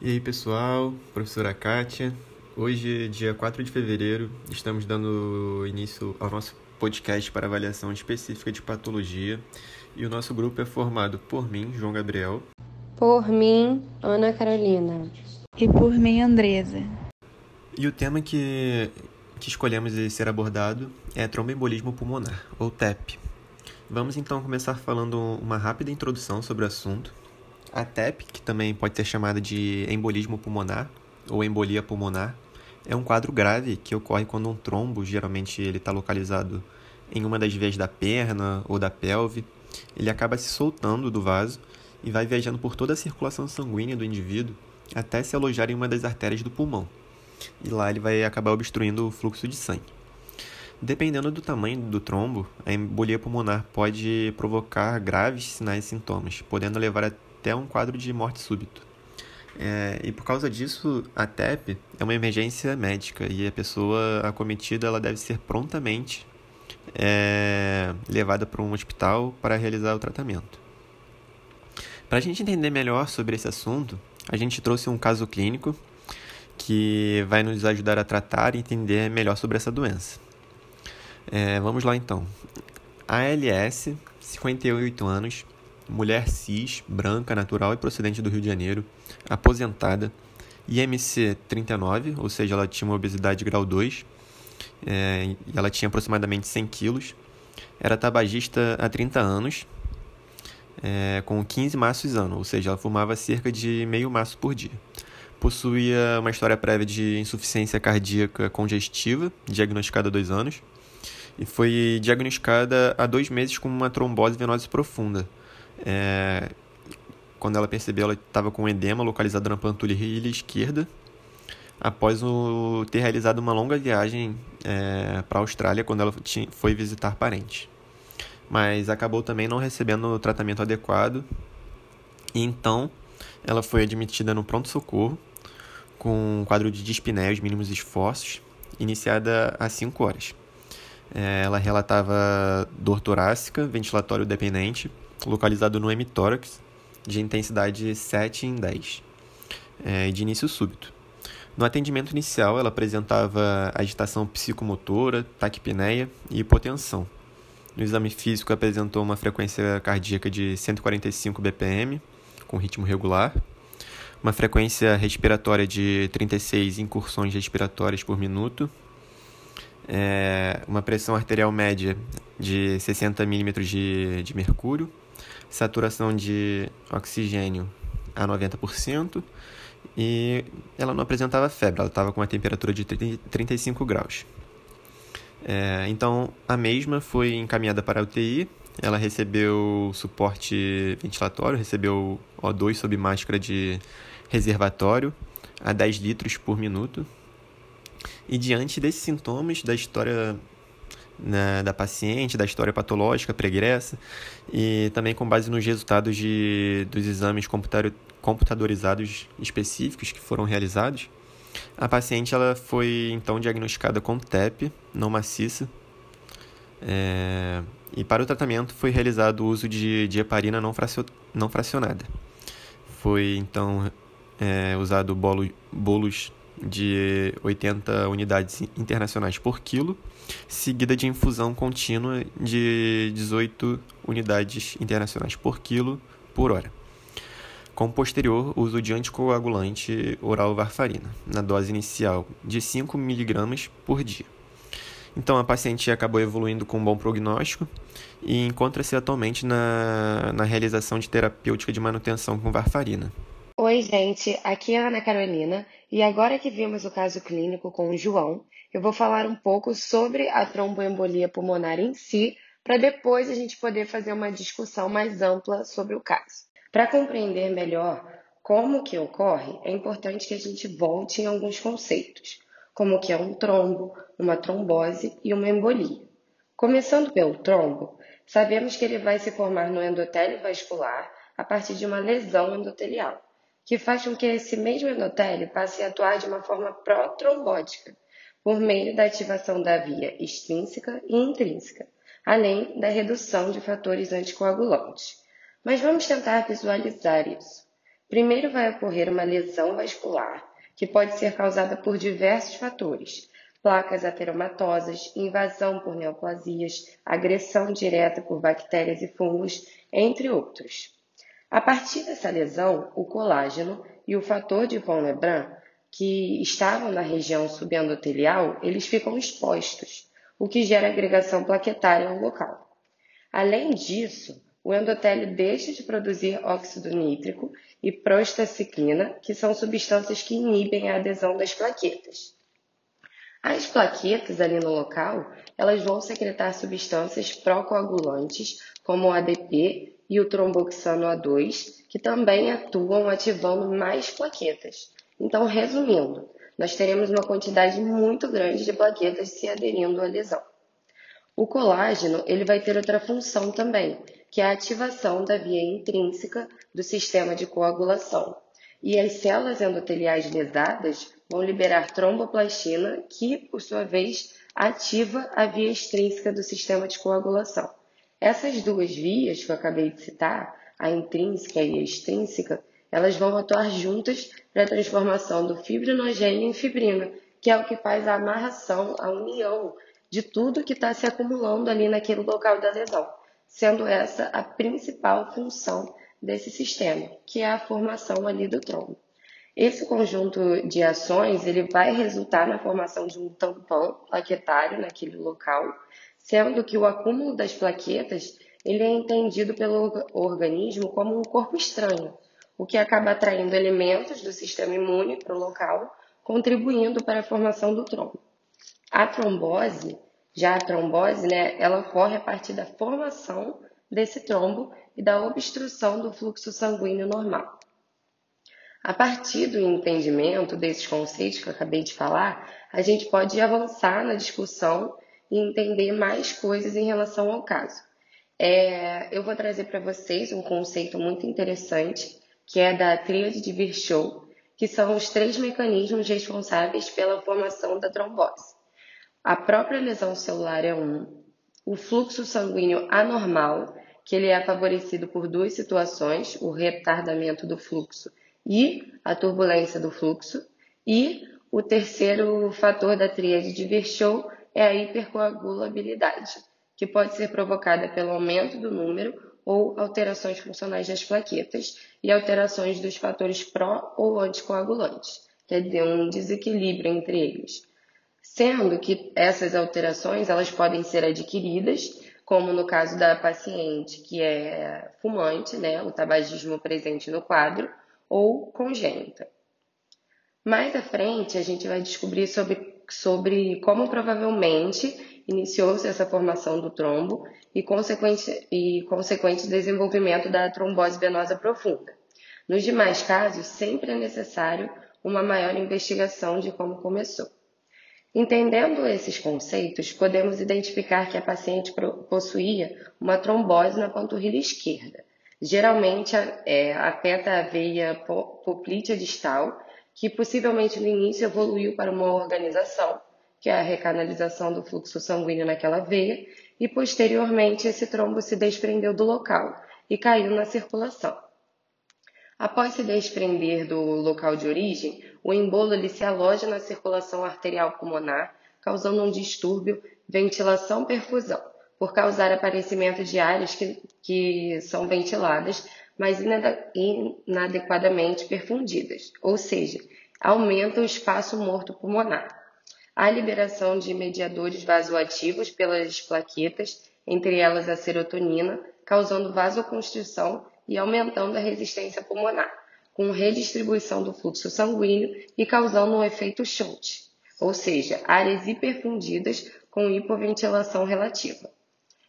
E aí pessoal, professora Kátia. Hoje, dia 4 de fevereiro, estamos dando início ao nosso podcast para avaliação específica de patologia. E o nosso grupo é formado por mim, João Gabriel. Por mim, Ana Carolina. E por mim, Andresa. E o tema que, que escolhemos ser abordado é tromboembolismo pulmonar, ou TEP. Vamos então começar falando uma rápida introdução sobre o assunto a TEP, que também pode ser chamada de embolismo pulmonar ou embolia pulmonar, é um quadro grave que ocorre quando um trombo, geralmente ele está localizado em uma das veias da perna ou da pelve, ele acaba se soltando do vaso e vai viajando por toda a circulação sanguínea do indivíduo até se alojar em uma das artérias do pulmão. E lá ele vai acabar obstruindo o fluxo de sangue. Dependendo do tamanho do trombo, a embolia pulmonar pode provocar graves sinais e sintomas, podendo levar a até um quadro de morte súbito. É, e por causa disso, a TEP é uma emergência médica e a pessoa acometida ela deve ser prontamente é, levada para um hospital para realizar o tratamento. Para a gente entender melhor sobre esse assunto, a gente trouxe um caso clínico que vai nos ajudar a tratar e entender melhor sobre essa doença. É, vamos lá então. ALS, 58 anos, mulher cis, branca, natural e procedente do Rio de Janeiro, aposentada, IMC 39, ou seja, ela tinha uma obesidade grau 2, é, e ela tinha aproximadamente 100 quilos, era tabagista há 30 anos, é, com 15 maços ano, ou seja, ela fumava cerca de meio maço por dia. Possuía uma história prévia de insuficiência cardíaca congestiva, diagnosticada há dois anos, e foi diagnosticada há dois meses com uma trombose venosa profunda, é, quando ela percebeu, ela estava com edema localizado na panturrilha esquerda, após o, ter realizado uma longa viagem é, para a Austrália quando ela tinha, foi visitar parentes. Mas acabou também não recebendo o tratamento adequado, e então ela foi admitida no pronto-socorro com um quadro de dispneia, os mínimos esforços, iniciada às 5 horas. É, ela relatava dor torácica, ventilatório dependente, localizado no hemitórax, de intensidade 7 em 10, é, de início súbito. No atendimento inicial, ela apresentava agitação psicomotora, taquipneia e hipotensão. No exame físico, apresentou uma frequência cardíaca de 145 BPM, com ritmo regular, uma frequência respiratória de 36 incursões respiratórias por minuto, é, uma pressão arterial média de 60 milímetros de, de mercúrio, saturação de oxigênio a 90% e ela não apresentava febre, ela estava com uma temperatura de 35 graus. É, então, a mesma foi encaminhada para a UTI, ela recebeu suporte ventilatório, recebeu O2 sob máscara de reservatório a 10 litros por minuto. E diante desses sintomas, da história né, da paciente, da história patológica pregressa e também com base nos resultados de, dos exames computadorizados específicos que foram realizados. A paciente ela foi então diagnosticada com TEP não maciça é, e para o tratamento foi realizado o uso de, de heparina não, fracio, não fracionada. Foi então é, usado bolo, bolos de 80 unidades internacionais por quilo, seguida de infusão contínua de 18 unidades internacionais por quilo por hora. Com posterior uso de anticoagulante oral varfarina, na dose inicial de 5 mg por dia. Então, a paciente acabou evoluindo com um bom prognóstico e encontra-se atualmente na, na realização de terapêutica de manutenção com varfarina. Oi, gente, aqui é a Ana Carolina e agora que vimos o caso clínico com o João, eu vou falar um pouco sobre a tromboembolia pulmonar em si, para depois a gente poder fazer uma discussão mais ampla sobre o caso. Para compreender melhor como que ocorre, é importante que a gente volte em alguns conceitos, como que é um trombo, uma trombose e uma embolia. Começando pelo trombo, sabemos que ele vai se formar no endotélio vascular a partir de uma lesão endotelial que faz com que esse mesmo endotélio passe a atuar de uma forma pró-trombótica, por meio da ativação da via extrínseca e intrínseca, além da redução de fatores anticoagulantes. Mas vamos tentar visualizar isso. Primeiro vai ocorrer uma lesão vascular, que pode ser causada por diversos fatores, placas ateromatosas, invasão por neoplasias, agressão direta por bactérias e fungos, entre outros. A partir dessa lesão, o colágeno e o fator de von Lebrun, que estavam na região subendotelial, eles ficam expostos, o que gera agregação plaquetária no local. Além disso, o endotélio deixa de produzir óxido nítrico e prostaciclina, que são substâncias que inibem a adesão das plaquetas. As plaquetas ali no local, elas vão secretar substâncias procoagulantes, como o ADP e o tromboxano A2, que também atuam ativando mais plaquetas. Então, resumindo, nós teremos uma quantidade muito grande de plaquetas se aderindo à lesão. O colágeno ele vai ter outra função também, que é a ativação da via intrínseca do sistema de coagulação. E as células endoteliais lesadas vão liberar tromboplastina, que, por sua vez, ativa a via extrínseca do sistema de coagulação. Essas duas vias que eu acabei de citar, a intrínseca e a extrínseca, elas vão atuar juntas para a transformação do fibrinogênio em fibrina, que é o que faz a amarração, a união de tudo que está se acumulando ali naquele local da lesão, sendo essa a principal função desse sistema, que é a formação ali do trombo. Esse conjunto de ações ele vai resultar na formação de um tampão plaquetário naquele local, sendo que o acúmulo das plaquetas ele é entendido pelo organismo como um corpo estranho, o que acaba atraindo elementos do sistema imune para o local, contribuindo para a formação do trombo. A trombose, já a trombose, né, ela ocorre a partir da formação desse trombo e da obstrução do fluxo sanguíneo normal. A partir do entendimento desses conceitos que eu acabei de falar, a gente pode avançar na discussão e entender mais coisas em relação ao caso. É, eu vou trazer para vocês um conceito muito interessante, que é da tríade de Virchow, que são os três mecanismos responsáveis pela formação da trombose. A própria lesão celular é um, o fluxo sanguíneo anormal, que ele é favorecido por duas situações, o retardamento do fluxo e a turbulência do fluxo. E o terceiro fator da tríade de Virchow é a hipercoagulabilidade, que pode ser provocada pelo aumento do número ou alterações funcionais das plaquetas e alterações dos fatores pró ou anticoagulantes, quer dizer, um desequilíbrio entre eles. Sendo que essas alterações elas podem ser adquiridas, como no caso da paciente que é fumante, né, o tabagismo presente no quadro, ou congênita. Mais à frente, a gente vai descobrir sobre, sobre como provavelmente iniciou-se essa formação do trombo e consequente, e consequente desenvolvimento da trombose venosa profunda. Nos demais casos, sempre é necessário uma maior investigação de como começou. Entendendo esses conceitos, podemos identificar que a paciente possuía uma trombose na panturrilha esquerda, geralmente é, afeta a veia poplítea distal, que possivelmente no início evoluiu para uma organização, que é a recanalização do fluxo sanguíneo naquela veia, e posteriormente esse trombo se desprendeu do local e caiu na circulação. Após se desprender do local de origem, o embolo ele se aloja na circulação arterial pulmonar, causando um distúrbio ventilação-perfusão por causar aparecimento de áreas que, que são ventiladas, mas inadequadamente perfundidas, ou seja, aumenta o espaço morto pulmonar. Há liberação de mediadores vasoativos pelas plaquetas, entre elas a serotonina, causando vasoconstrição e aumentando a resistência pulmonar, com redistribuição do fluxo sanguíneo e causando um efeito shunt, ou seja, áreas hiperfundidas com hipoventilação relativa.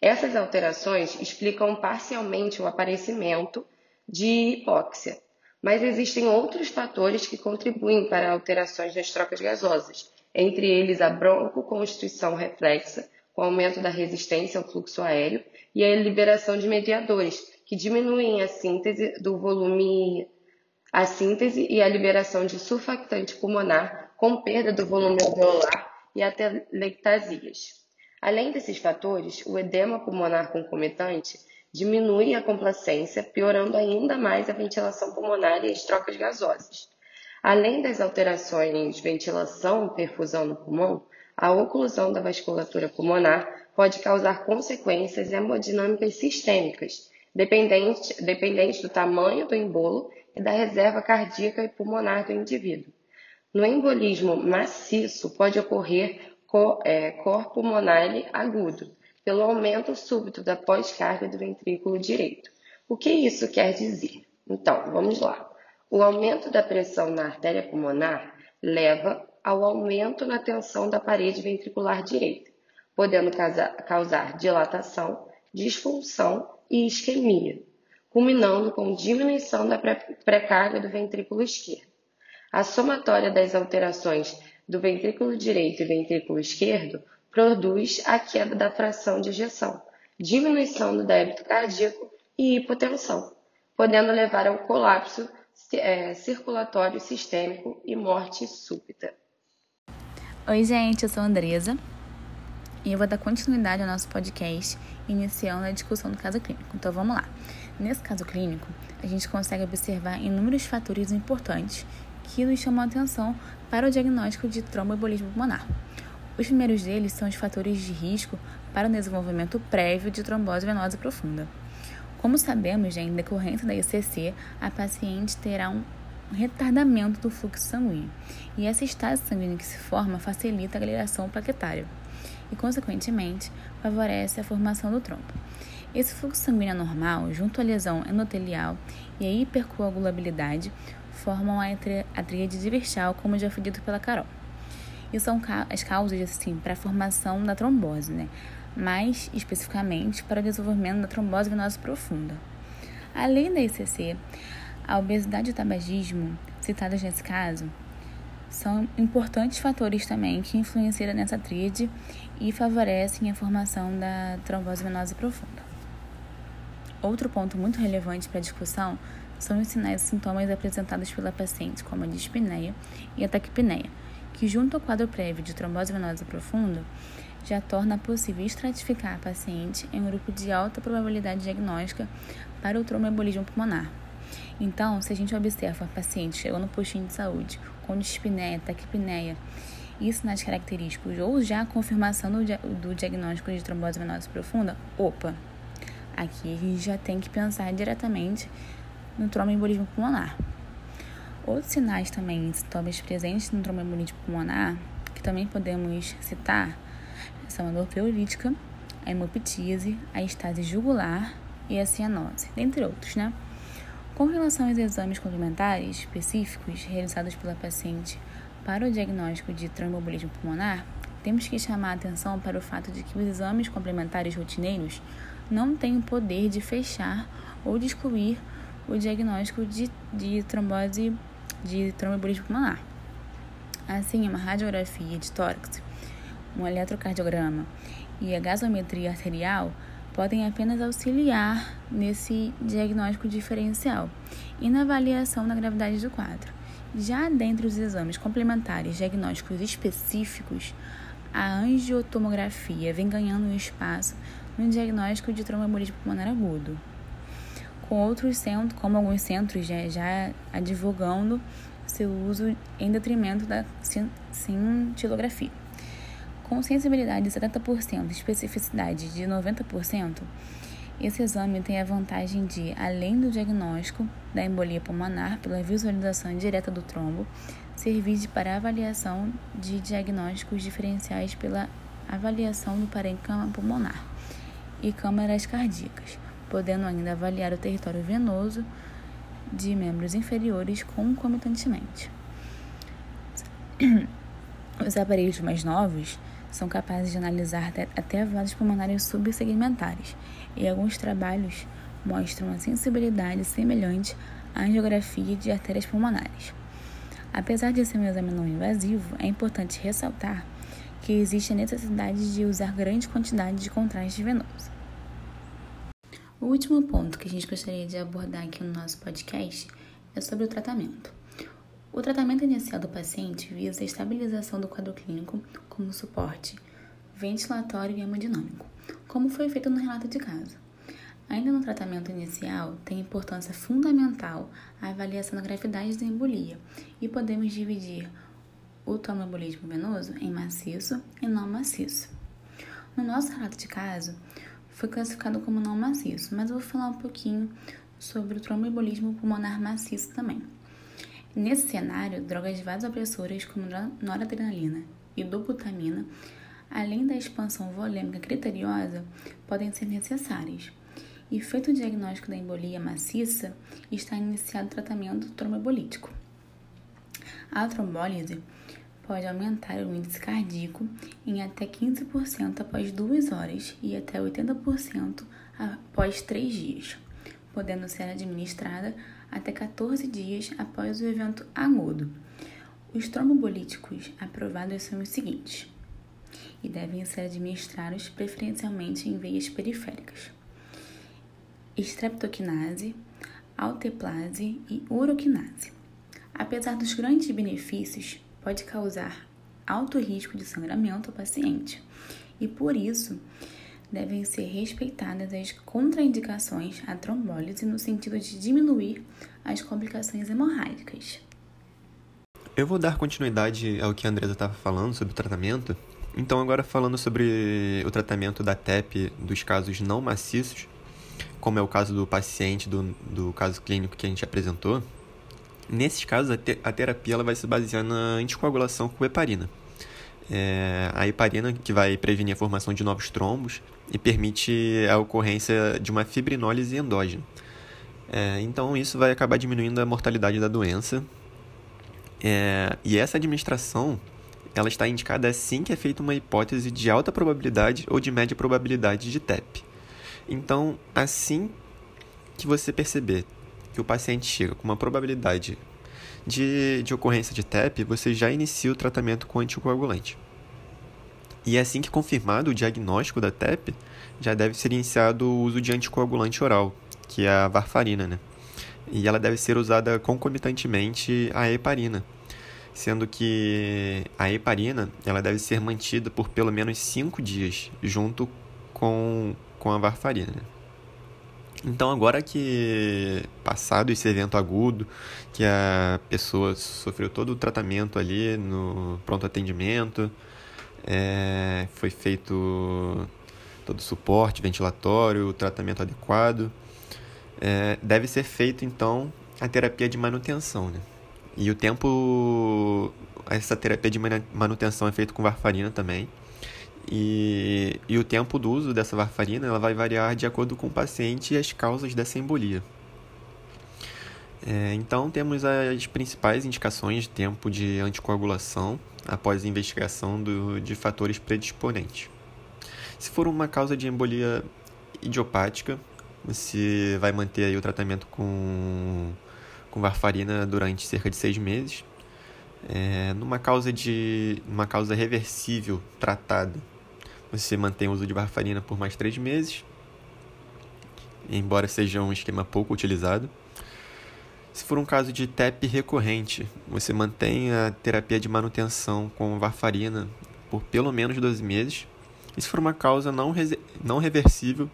Essas alterações explicam parcialmente o aparecimento de hipóxia, mas existem outros fatores que contribuem para alterações nas trocas gasosas, entre eles a broncoconstrição reflexa, com aumento da resistência ao fluxo aéreo, e a liberação de mediadores, que diminuem a síntese do volume, a síntese e a liberação de surfactante pulmonar, com perda do volume alveolar e até lectasias. Além desses fatores, o edema pulmonar concomitante diminui a complacência, piorando ainda mais a ventilação pulmonar e as trocas gasosas. Além das alterações ventilação e perfusão no pulmão, a oclusão da vasculatura pulmonar pode causar consequências hemodinâmicas sistêmicas, dependente, dependente do tamanho do embolo e da reserva cardíaca e pulmonar do indivíduo. No embolismo maciço, pode ocorrer é, cor pulmonar agudo, pelo aumento súbito da pós-carga do ventrículo direito. O que isso quer dizer? Então, vamos lá. O aumento da pressão na artéria pulmonar leva ao aumento na tensão da parede ventricular direita, podendo causar dilatação, disfunção e isquemia, culminando com diminuição da pré-carga do ventrículo esquerdo. A somatória das alterações do ventrículo direito e ventrículo esquerdo produz a queda da fração de ejeção, diminuição do débito cardíaco e hipotensão, podendo levar ao colapso é, circulatório sistêmico e morte súbita. Oi, gente, eu sou a Andresa e eu vou dar continuidade ao nosso podcast, iniciando a discussão do caso clínico. Então vamos lá. Nesse caso clínico, a gente consegue observar inúmeros fatores importantes que nos chamam a atenção para o diagnóstico de tromboembolismo pulmonar. Os primeiros deles são os fatores de risco para o desenvolvimento prévio de trombose venosa profunda. Como sabemos, já em decorrência da ICC, a paciente terá um retardamento do fluxo sanguíneo, e essa estase sanguínea que se forma facilita a agregação plaquetária e, consequentemente, favorece a formação do trombo. Esse fluxo sanguíneo anormal, junto à lesão endotelial e a hipercoagulabilidade, formam a tríade diversal, como já foi dito pela Carol e são as causas assim para a formação da trombose, né? mais especificamente para o desenvolvimento da trombose venosa profunda. Além da ICC, a obesidade e o tabagismo, citados nesse caso, são importantes fatores também que influenciam nessa tríade e favorecem a formação da trombose venosa profunda. Outro ponto muito relevante para a discussão são os sinais e sintomas apresentados pela paciente, como a dispneia e a taquipneia, que, junto ao quadro prévio de trombose venosa profunda, já torna possível estratificar a paciente em um grupo de alta probabilidade diagnóstica para o tromboembolismo pulmonar. Então, se a gente observa a paciente chegando no postinho de saúde com dispneia, taquipneia e sinais característicos ou já a confirmação do, do diagnóstico de trombose venosa profunda, opa, aqui a gente já tem que pensar diretamente no tromboembolismo pulmonar. Outros sinais também, sintomas presentes no tromboembolismo pulmonar, que também podemos citar, são a dor pleurolítica, a hemoptíase, a estase jugular e a cianose, dentre outros, né? Com relação aos exames complementares específicos realizados pela paciente para o diagnóstico de tromboembolismo pulmonar, temos que chamar a atenção para o fato de que os exames complementares rotineiros não têm o poder de fechar ou de excluir o diagnóstico de, de trombose de tromboembolismo pulmonar. Assim, uma radiografia de tórax, um eletrocardiograma e a gasometria arterial podem apenas auxiliar nesse diagnóstico diferencial e na avaliação da gravidade do quadro. Já dentre os exames complementares diagnósticos específicos, a angiotomografia vem ganhando espaço no diagnóstico de tromboembolismo pulmonar agudo com outros centros, como alguns centros já, já advogando seu uso em detrimento da cintilografia. Com sensibilidade de 70% e especificidade de 90%, esse exame tem a vantagem de, além do diagnóstico da embolia pulmonar pela visualização direta do trombo, servir para avaliação de diagnósticos diferenciais pela avaliação do parênquima pulmonar e câmaras cardíacas podendo ainda avaliar o território venoso de membros inferiores concomitantemente. Os aparelhos mais novos são capazes de analisar até vasos pulmonares subsegmentares, e alguns trabalhos mostram a sensibilidade semelhante à angiografia de artérias pulmonares. Apesar de ser um exame não invasivo, é importante ressaltar que existe a necessidade de usar grande quantidade de contraste venoso. O último ponto que a gente gostaria de abordar aqui no nosso podcast é sobre o tratamento. O tratamento inicial do paciente visa a estabilização do quadro clínico como suporte ventilatório e hemodinâmico, como foi feito no relato de caso. Ainda no tratamento inicial, tem importância fundamental a avaliação da gravidade da embolia e podemos dividir o tromboembolismo venoso em maciço e não maciço. No nosso relato de caso, foi classificado como não maciço, mas eu vou falar um pouquinho sobre o tromboembolismo pulmonar maciço também. Nesse cenário, drogas vasopressoras como noradrenalina e dobutamina, além da expansão volêmica criteriosa, podem ser necessárias. E feito o diagnóstico da embolia maciça, está iniciado o tratamento tromboembolítico. A trombólise pode aumentar o índice cardíaco em até 15% após duas horas e até 80% após três dias, podendo ser administrada até 14 dias após o evento agudo. Os trombobolíticos aprovados são os seguintes e devem ser administrados preferencialmente em veias periféricas: streptokinase, alteplase e uroquinase. Apesar dos grandes benefícios, pode causar alto risco de sangramento ao paciente e, por isso, devem ser respeitadas as contraindicações à trombólise no sentido de diminuir as complicações hemorrágicas. Eu vou dar continuidade ao que a Andresa estava falando sobre o tratamento. Então, agora falando sobre o tratamento da TEP dos casos não maciços, como é o caso do paciente do, do caso clínico que a gente apresentou, nesses casos a, te, a terapia ela vai se basear na anticoagulação com heparina. É, a heparina que vai prevenir a formação de novos trombos e permite a ocorrência de uma fibrinólise endógena. É, então, isso vai acabar diminuindo a mortalidade da doença. É, e essa administração ela está indicada assim que é feita uma hipótese de alta probabilidade ou de média probabilidade de TEP. Então, assim que você perceber que o paciente chega com uma probabilidade de, de ocorrência de TEP, você já inicia o tratamento com anticoagulante. E é assim que confirmado o diagnóstico da TEP, já deve ser iniciado o uso de anticoagulante oral, que é a varfarina, né? E ela deve ser usada concomitantemente à heparina, sendo que a heparina ela deve ser mantida por pelo menos 5 dias, junto com, com a varfarina. Então, agora que passado esse evento agudo, que a pessoa sofreu todo o tratamento ali no pronto atendimento, é, foi feito todo o suporte ventilatório, o tratamento adequado, é, deve ser feito então a terapia de manutenção. Né? E o tempo, essa terapia de manutenção é feita com varfarina também. E, e o tempo do uso dessa varfarina ela vai variar de acordo com o paciente e as causas dessa embolia. É, então, temos as principais indicações de tempo de anticoagulação após investigação do, de fatores predisponentes. Se for uma causa de embolia idiopática, você vai manter aí o tratamento com, com varfarina durante cerca de seis meses. É, numa causa de uma causa reversível tratada, você mantém o uso de varfarina por mais três meses, embora seja um esquema pouco utilizado. Se for um caso de TEP recorrente, você mantém a terapia de manutenção com varfarina por pelo menos 12 meses. E se for uma causa não, não reversível,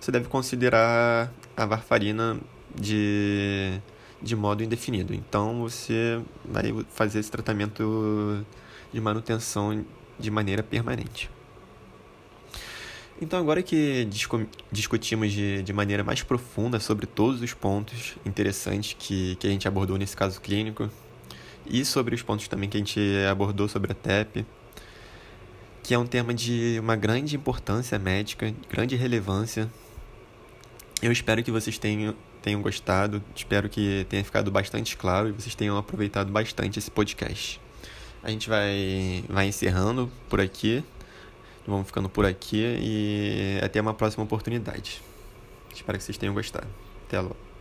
você deve considerar a varfarina de, de modo indefinido. Então você vai fazer esse tratamento de manutenção de maneira permanente. Então, agora que discu discutimos de, de maneira mais profunda sobre todos os pontos interessantes que, que a gente abordou nesse caso clínico e sobre os pontos também que a gente abordou sobre a TEP, que é um tema de uma grande importância médica, grande relevância. Eu espero que vocês tenham, tenham gostado, espero que tenha ficado bastante claro e vocês tenham aproveitado bastante esse podcast. A gente vai, vai encerrando por aqui. Vamos ficando por aqui e até uma próxima oportunidade. Espero que vocês tenham gostado. Até logo.